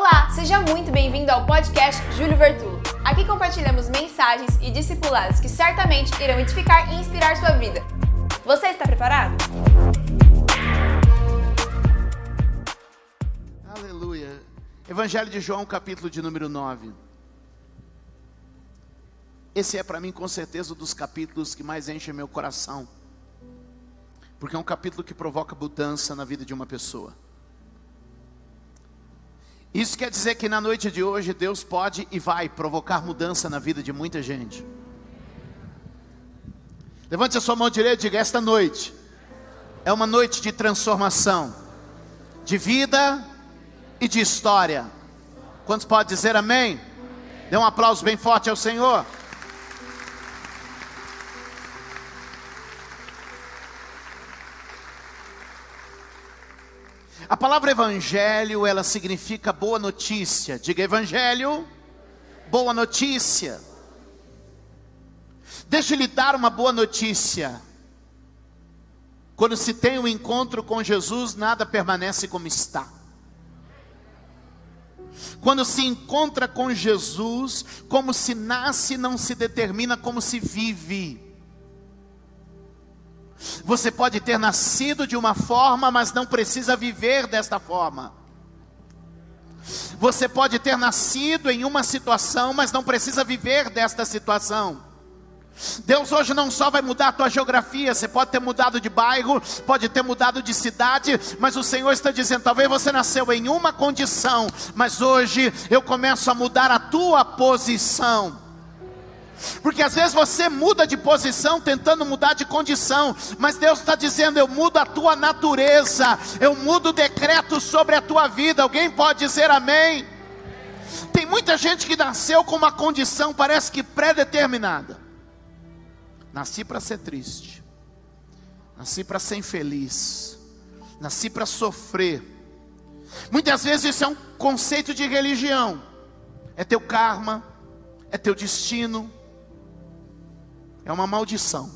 Olá, seja muito bem-vindo ao podcast Júlio Vertulo. Aqui compartilhamos mensagens e discipulados que certamente irão edificar e inspirar sua vida. Você está preparado? Aleluia. Evangelho de João, capítulo de número 9. Esse é para mim com certeza um dos capítulos que mais enche meu coração. Porque é um capítulo que provoca mudança na vida de uma pessoa. Isso quer dizer que na noite de hoje Deus pode e vai provocar mudança na vida de muita gente. Levante a sua mão direita e diga: Esta noite é uma noite de transformação, de vida e de história. Quantos podem dizer amém? Dê um aplauso bem forte ao Senhor. Palavra evangelho, ela significa boa notícia. Diga evangelho, boa notícia. Deixa eu lhe dar uma boa notícia. Quando se tem um encontro com Jesus, nada permanece como está. Quando se encontra com Jesus, como se nasce, não se determina como se vive. Você pode ter nascido de uma forma, mas não precisa viver desta forma. Você pode ter nascido em uma situação, mas não precisa viver desta situação. Deus hoje não só vai mudar a tua geografia, você pode ter mudado de bairro, pode ter mudado de cidade, mas o Senhor está dizendo: talvez você nasceu em uma condição, mas hoje eu começo a mudar a tua posição. Porque às vezes você muda de posição tentando mudar de condição, mas Deus está dizendo: eu mudo a tua natureza, eu mudo o decreto sobre a tua vida. Alguém pode dizer amém? Tem muita gente que nasceu com uma condição, parece que pré-determinada. Nasci para ser triste, nasci para ser infeliz, nasci para sofrer. Muitas vezes isso é um conceito de religião, é teu karma, é teu destino, é uma maldição.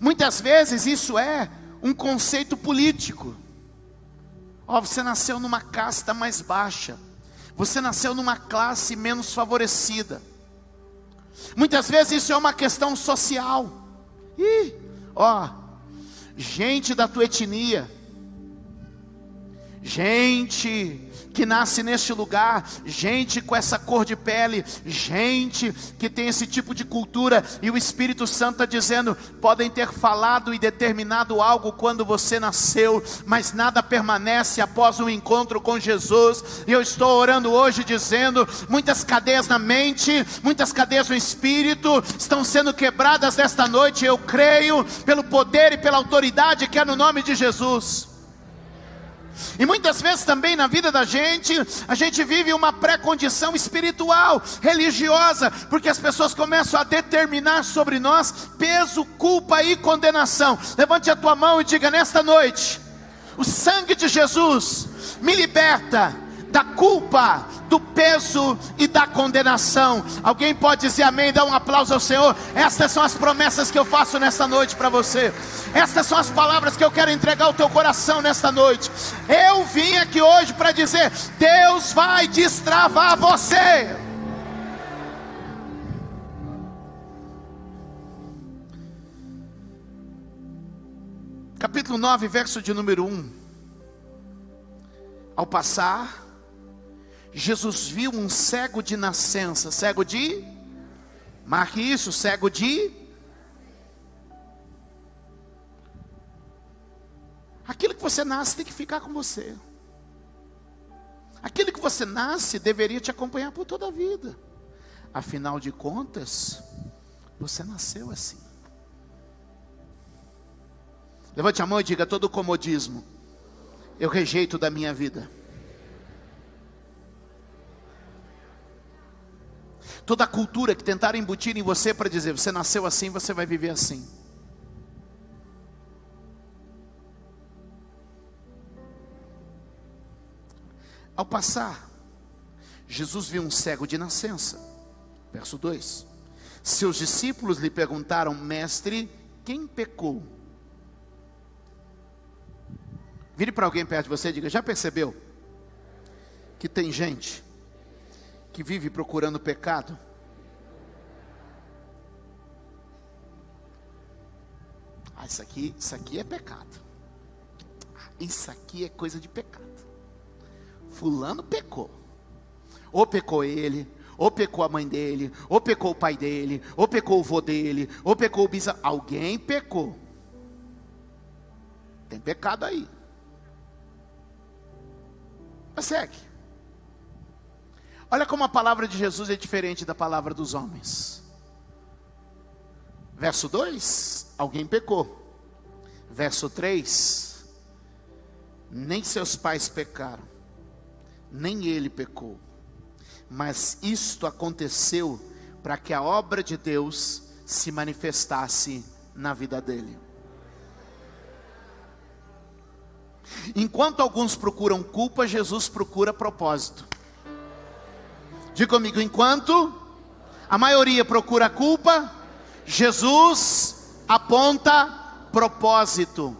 Muitas vezes isso é um conceito político. Ó, oh, você nasceu numa casta mais baixa. Você nasceu numa classe menos favorecida. Muitas vezes isso é uma questão social. Ih, ó, gente da tua etnia, gente que nasce neste lugar, gente com essa cor de pele, gente que tem esse tipo de cultura, e o Espírito Santo está dizendo: podem ter falado e determinado algo quando você nasceu, mas nada permanece após o um encontro com Jesus. E eu estou orando hoje dizendo: muitas cadeias na mente, muitas cadeias no espírito estão sendo quebradas esta noite. Eu creio pelo poder e pela autoridade que é no nome de Jesus. E muitas vezes também na vida da gente, a gente vive uma pré-condição espiritual, religiosa, porque as pessoas começam a determinar sobre nós peso, culpa e condenação. Levante a tua mão e diga nesta noite: o sangue de Jesus me liberta da culpa, do peso e da condenação. Alguém pode dizer amém, dá um aplauso ao Senhor. Estas são as promessas que eu faço nessa noite para você. Estas são as palavras que eu quero entregar ao teu coração nesta noite. Eu vim aqui hoje para dizer: Deus vai destravar você. Capítulo 9, verso de número 1. Ao passar, Jesus viu um cego de nascença, cego de, marque isso, cego de. Aquilo que você nasce tem que ficar com você. Aquilo que você nasce deveria te acompanhar por toda a vida. Afinal de contas, você nasceu assim. Levante a mão e diga: todo comodismo eu rejeito da minha vida. Toda a cultura que tentaram embutir em você para dizer: você nasceu assim, você vai viver assim. Ao passar, Jesus viu um cego de nascença. Verso 2: Seus discípulos lhe perguntaram, mestre, quem pecou? Vire para alguém perto de você e diga: Já percebeu? que tem gente que vive procurando pecado. Ah, isso aqui, isso aqui é pecado. Isso aqui é coisa de pecado. Fulano pecou. Ou pecou ele, ou pecou a mãe dele, ou pecou o pai dele, ou pecou o vô dele, ou pecou o bisavô. Alguém pecou. Tem pecado aí. Mas segue. Olha como a palavra de Jesus é diferente da palavra dos homens. Verso 2: Alguém pecou. Verso 3: Nem seus pais pecaram, nem ele pecou. Mas isto aconteceu para que a obra de Deus se manifestasse na vida dele. Enquanto alguns procuram culpa, Jesus procura propósito. Diga comigo, enquanto a maioria procura culpa, Jesus aponta propósito.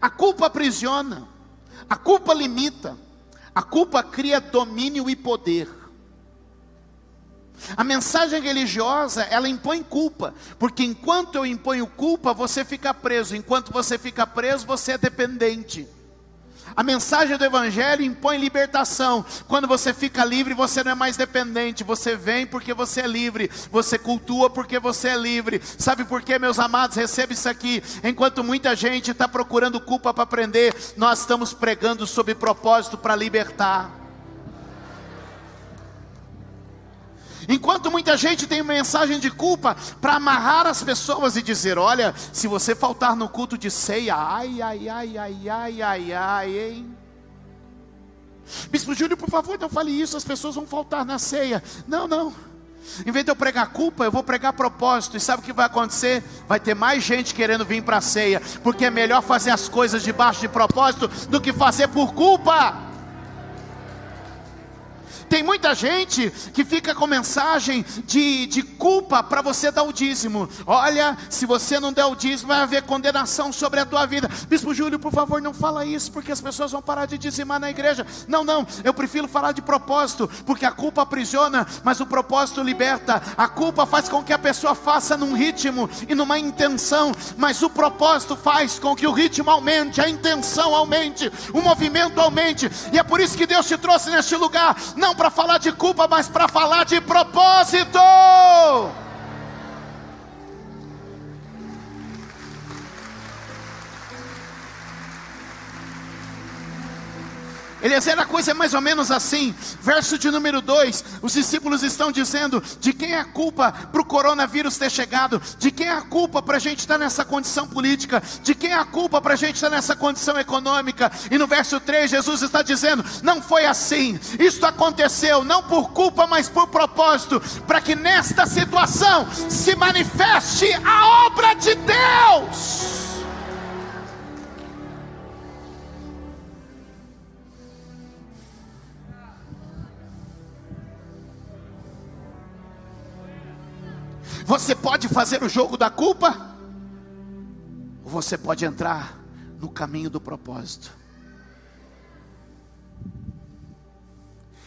A culpa aprisiona, a culpa limita, a culpa cria domínio e poder. A mensagem religiosa, ela impõe culpa, porque enquanto eu imponho culpa, você fica preso, enquanto você fica preso, você é dependente. A mensagem do Evangelho impõe libertação. Quando você fica livre, você não é mais dependente. Você vem porque você é livre. Você cultua porque você é livre. Sabe por quê, meus amados? Receba isso aqui. Enquanto muita gente está procurando culpa para aprender, nós estamos pregando sobre propósito para libertar. Enquanto muita gente tem mensagem de culpa para amarrar as pessoas e dizer: olha, se você faltar no culto de ceia, ai, ai, ai, ai, ai, ai, ai, hein? Bispo Júlio, por favor, não fale isso, as pessoas vão faltar na ceia. Não, não. Em vez de eu pregar culpa, eu vou pregar propósito. E sabe o que vai acontecer? Vai ter mais gente querendo vir para a ceia, porque é melhor fazer as coisas debaixo de propósito do que fazer por culpa. Tem muita gente que fica com mensagem de, de culpa para você dar o dízimo. Olha, se você não der o dízimo, vai haver condenação sobre a tua vida. Bispo Júlio, por favor, não fala isso, porque as pessoas vão parar de dizimar na igreja. Não, não, eu prefiro falar de propósito, porque a culpa aprisiona, mas o propósito liberta. A culpa faz com que a pessoa faça num ritmo e numa intenção, mas o propósito faz com que o ritmo aumente, a intenção aumente, o movimento aumente. E é por isso que Deus te trouxe neste lugar, não para falar de culpa, mas para falar de propósito. Eliezer, a coisa é mais ou menos assim. Verso de número 2: os discípulos estão dizendo: de quem é a culpa para o coronavírus ter chegado? De quem é a culpa para a gente estar nessa condição política? De quem é a culpa para a gente estar nessa condição econômica? E no verso 3, Jesus está dizendo: não foi assim. Isto aconteceu não por culpa, mas por propósito, para que nesta situação se manifeste a obra de Deus. Você pode fazer o jogo da culpa, ou você pode entrar no caminho do propósito.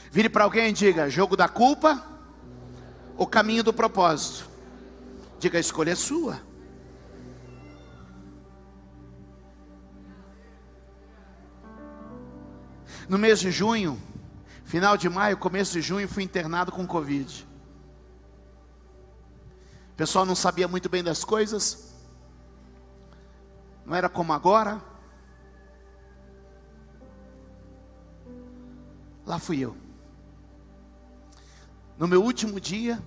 Vire para alguém e diga: jogo da culpa ou caminho do propósito? Diga: a escolha é sua. No mês de junho, final de maio, começo de junho, fui internado com Covid. O pessoal não sabia muito bem das coisas, não era como agora. Lá fui eu. No meu último dia,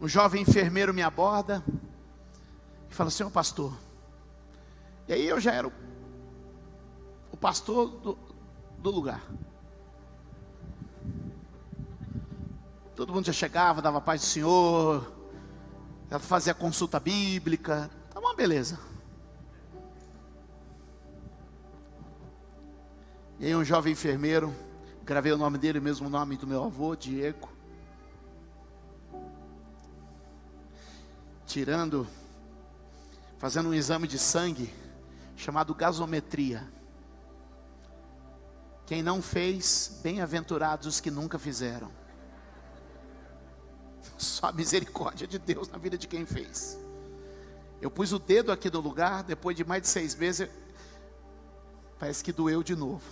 um jovem enfermeiro me aborda e fala: Senhor pastor. E aí eu já era o, o pastor do, do lugar. Todo mundo já chegava, dava paz do Senhor, ela fazia consulta bíblica, tá uma beleza. E aí um jovem enfermeiro, gravei o nome dele, o mesmo nome do meu avô, Diego. Tirando, fazendo um exame de sangue chamado gasometria. Quem não fez, bem-aventurados os que nunca fizeram. Só a misericórdia de Deus na vida de quem fez. Eu pus o dedo aqui no lugar, depois de mais de seis meses, parece que doeu de novo.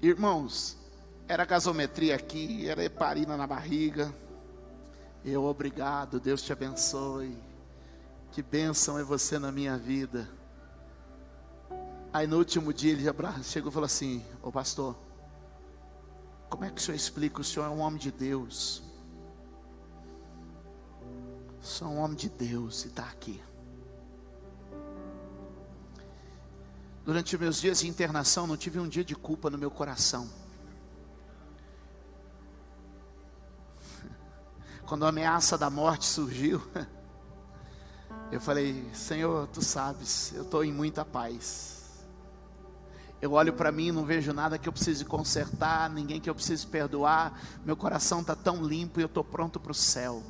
Irmãos, era gasometria aqui, era heparina na barriga. Eu, obrigado, Deus te abençoe. Que bênção é você na minha vida. Aí no último dia ele chegou e falou assim: Ô pastor, como é que o senhor explica? O senhor é um homem de Deus. Sou um homem de Deus e está aqui. Durante meus dias de internação, não tive um dia de culpa no meu coração. Quando a ameaça da morte surgiu, eu falei: Senhor, tu sabes, eu estou em muita paz. Eu olho para mim e não vejo nada que eu precise consertar, ninguém que eu precise perdoar. Meu coração está tão limpo e eu estou pronto para o céu.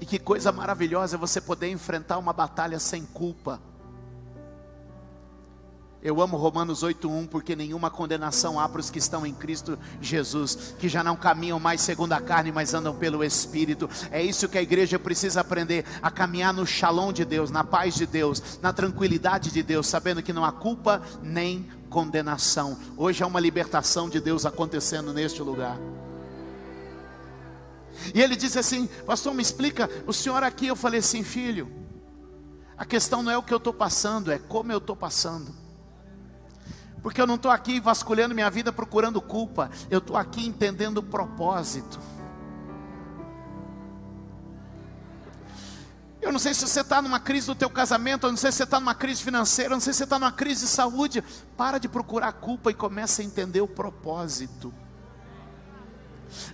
E que coisa maravilhosa é você poder enfrentar uma batalha sem culpa. Eu amo Romanos 8:1 porque nenhuma condenação há para os que estão em Cristo Jesus, que já não caminham mais segundo a carne, mas andam pelo Espírito. É isso que a igreja precisa aprender, a caminhar no shalom de Deus, na paz de Deus, na tranquilidade de Deus, sabendo que não há culpa nem condenação. Hoje há uma libertação de Deus acontecendo neste lugar. E ele disse assim: Pastor, me explica, o senhor aqui. Eu falei assim, filho, a questão não é o que eu estou passando, é como eu estou passando porque eu não estou aqui vasculhando minha vida procurando culpa, eu estou aqui entendendo o propósito. Eu não sei se você está numa crise do teu casamento, eu não sei se você está numa crise financeira, eu não sei se você está numa crise de saúde. Para de procurar culpa e comece a entender o propósito.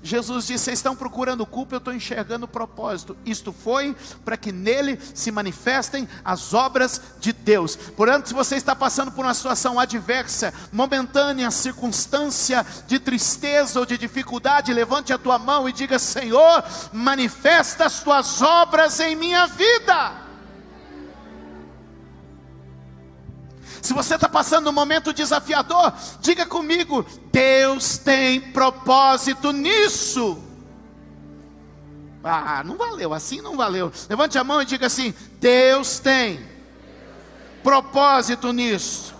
Jesus disse: Vocês estão procurando culpa, eu estou enxergando o propósito. Isto foi para que nele se manifestem as obras de Deus. Portanto, se você está passando por uma situação adversa, momentânea, circunstância de tristeza ou de dificuldade, levante a tua mão e diga: Senhor, manifesta as tuas obras em minha vida. Se você está passando um momento desafiador, diga comigo: Deus tem propósito nisso. Ah, não valeu, assim não valeu. Levante a mão e diga assim: Deus tem propósito nisso.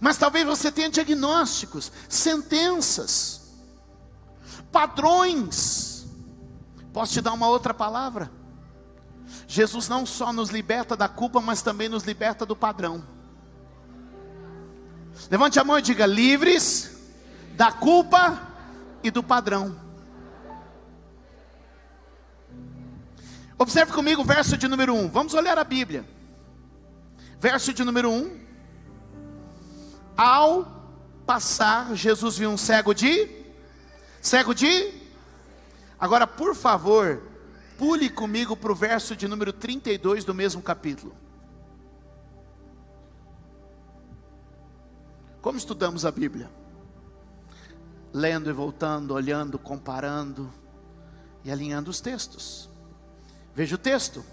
Mas talvez você tenha diagnósticos, sentenças, padrões. Posso te dar uma outra palavra? Jesus não só nos liberta da culpa, mas também nos liberta do padrão. Levante a mão e diga: livres da culpa e do padrão. Observe comigo o verso de número 1. Vamos olhar a Bíblia. Verso de número 1. Ao passar, Jesus viu um cego de. Cego de. Agora, por favor, Pule comigo para o verso de número 32 do mesmo capítulo. Como estudamos a Bíblia? Lendo e voltando, olhando, comparando e alinhando os textos. Veja o texto.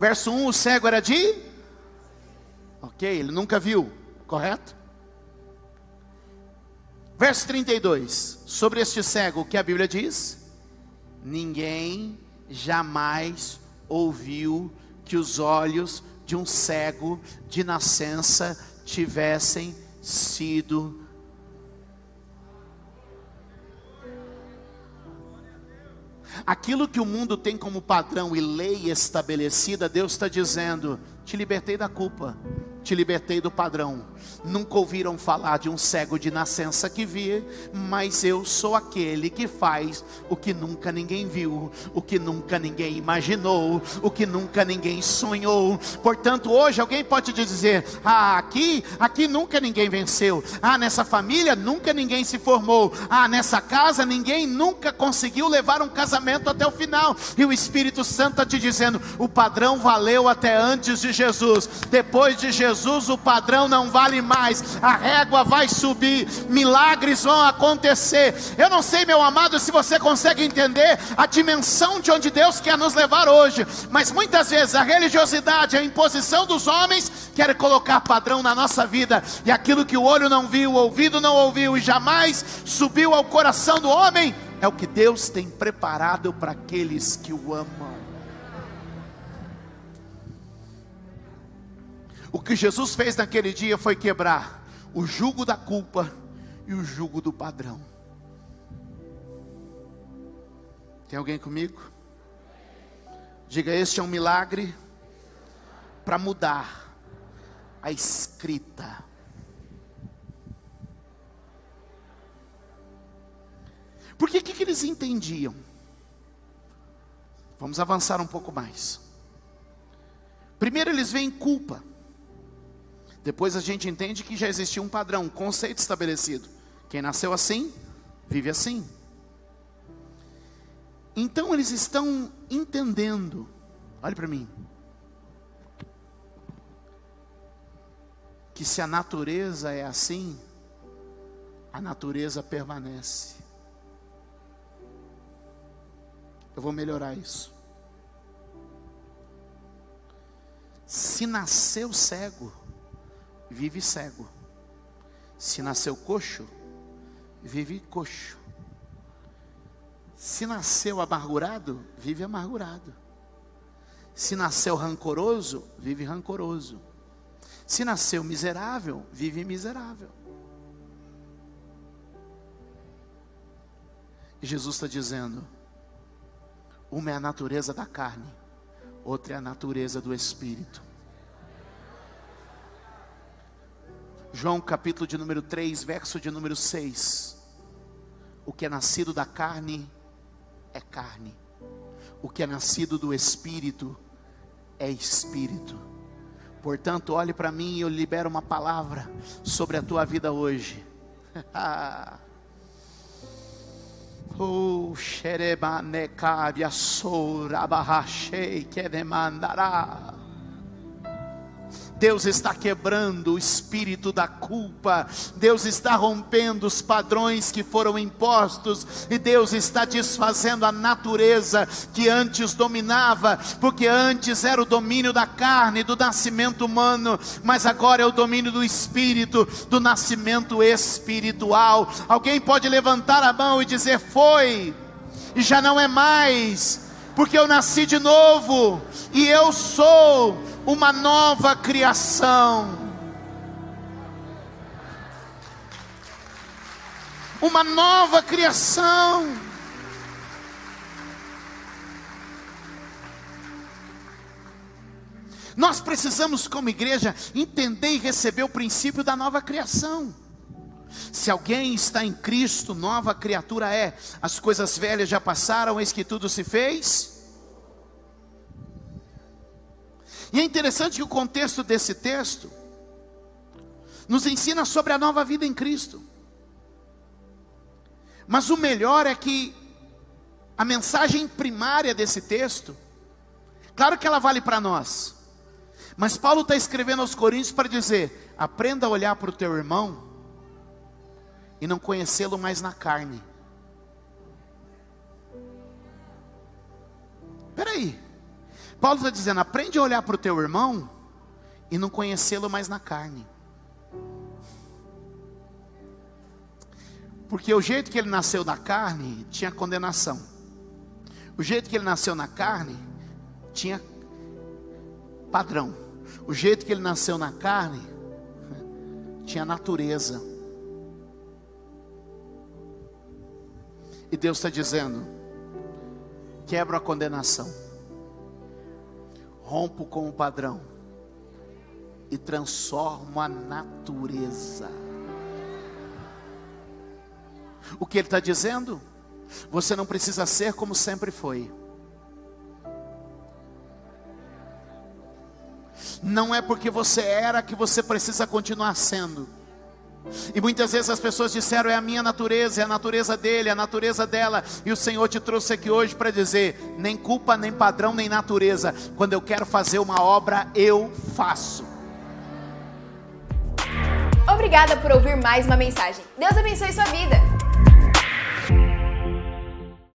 Verso 1: o cego era de. Ok, ele nunca viu, correto? Verso 32: sobre este cego, o que a Bíblia diz? Ninguém jamais ouviu que os olhos de um cego de nascença tivessem sido Aquilo que o mundo tem como padrão e lei estabelecida, Deus está dizendo: te libertei da culpa, te libertei do padrão. Nunca ouviram falar de um cego de nascença que via, mas eu sou aquele que faz o que nunca ninguém viu, o que nunca ninguém imaginou, o que nunca ninguém sonhou. Portanto, hoje alguém pode dizer: "Ah, aqui, aqui nunca ninguém venceu. Ah, nessa família nunca ninguém se formou. Ah, nessa casa ninguém nunca conseguiu levar um casamento até o final". E o Espírito Santo está te dizendo: "O padrão valeu até antes de Jesus. Depois de Jesus Jesus, o padrão não vale mais, a régua vai subir, milagres vão acontecer. Eu não sei, meu amado, se você consegue entender a dimensão de onde Deus quer nos levar hoje, mas muitas vezes a religiosidade, a imposição dos homens, quer colocar padrão na nossa vida, e aquilo que o olho não viu, o ouvido não ouviu e jamais subiu ao coração do homem, é o que Deus tem preparado para aqueles que o amam. O que Jesus fez naquele dia foi quebrar o jugo da culpa e o jugo do padrão. Tem alguém comigo? Diga: Este é um milagre para mudar a escrita. Porque o que, que eles entendiam? Vamos avançar um pouco mais. Primeiro, eles veem culpa. Depois a gente entende que já existia um padrão, um conceito estabelecido. Quem nasceu assim, vive assim. Então eles estão entendendo. Olhe para mim. Que se a natureza é assim, a natureza permanece. Eu vou melhorar isso. Se nasceu cego, vive cego. Se nasceu coxo, vive coxo. Se nasceu amargurado, vive amargurado. Se nasceu rancoroso, vive rancoroso. Se nasceu miserável, vive miserável. E Jesus está dizendo: uma é a natureza da carne, outra é a natureza do espírito. João capítulo de número 3, verso de número 6. O que é nascido da carne é carne, o que é nascido do espírito é espírito. Portanto, olhe para mim e eu libero uma palavra sobre a tua vida hoje. Oh, xerebanecabia sorabahashei que demandará. Deus está quebrando o espírito da culpa, Deus está rompendo os padrões que foram impostos, e Deus está desfazendo a natureza que antes dominava, porque antes era o domínio da carne, do nascimento humano, mas agora é o domínio do espírito, do nascimento espiritual. Alguém pode levantar a mão e dizer: Foi, e já não é mais, porque eu nasci de novo, e eu sou uma nova criação. Uma nova criação. Nós precisamos, como igreja, entender e receber o princípio da nova criação. Se alguém está em Cristo, nova criatura é. As coisas velhas já passaram, eis que tudo se fez E é interessante que o contexto desse texto nos ensina sobre a nova vida em Cristo. Mas o melhor é que a mensagem primária desse texto, claro que ela vale para nós, mas Paulo está escrevendo aos Coríntios para dizer: aprenda a olhar para o teu irmão e não conhecê-lo mais na carne. Espera aí. Paulo está dizendo: aprende a olhar para o teu irmão e não conhecê-lo mais na carne. Porque o jeito que ele nasceu na carne tinha condenação. O jeito que ele nasceu na carne tinha padrão. O jeito que ele nasceu na carne tinha natureza. E Deus está dizendo: quebra a condenação rompo com o padrão e transformo a natureza. O que ele está dizendo? Você não precisa ser como sempre foi. Não é porque você era que você precisa continuar sendo. E muitas vezes as pessoas disseram: é a minha natureza, é a natureza dele, é a natureza dela. E o Senhor te trouxe aqui hoje para dizer: nem culpa, nem padrão, nem natureza. Quando eu quero fazer uma obra, eu faço. Obrigada por ouvir mais uma mensagem. Deus abençoe sua vida.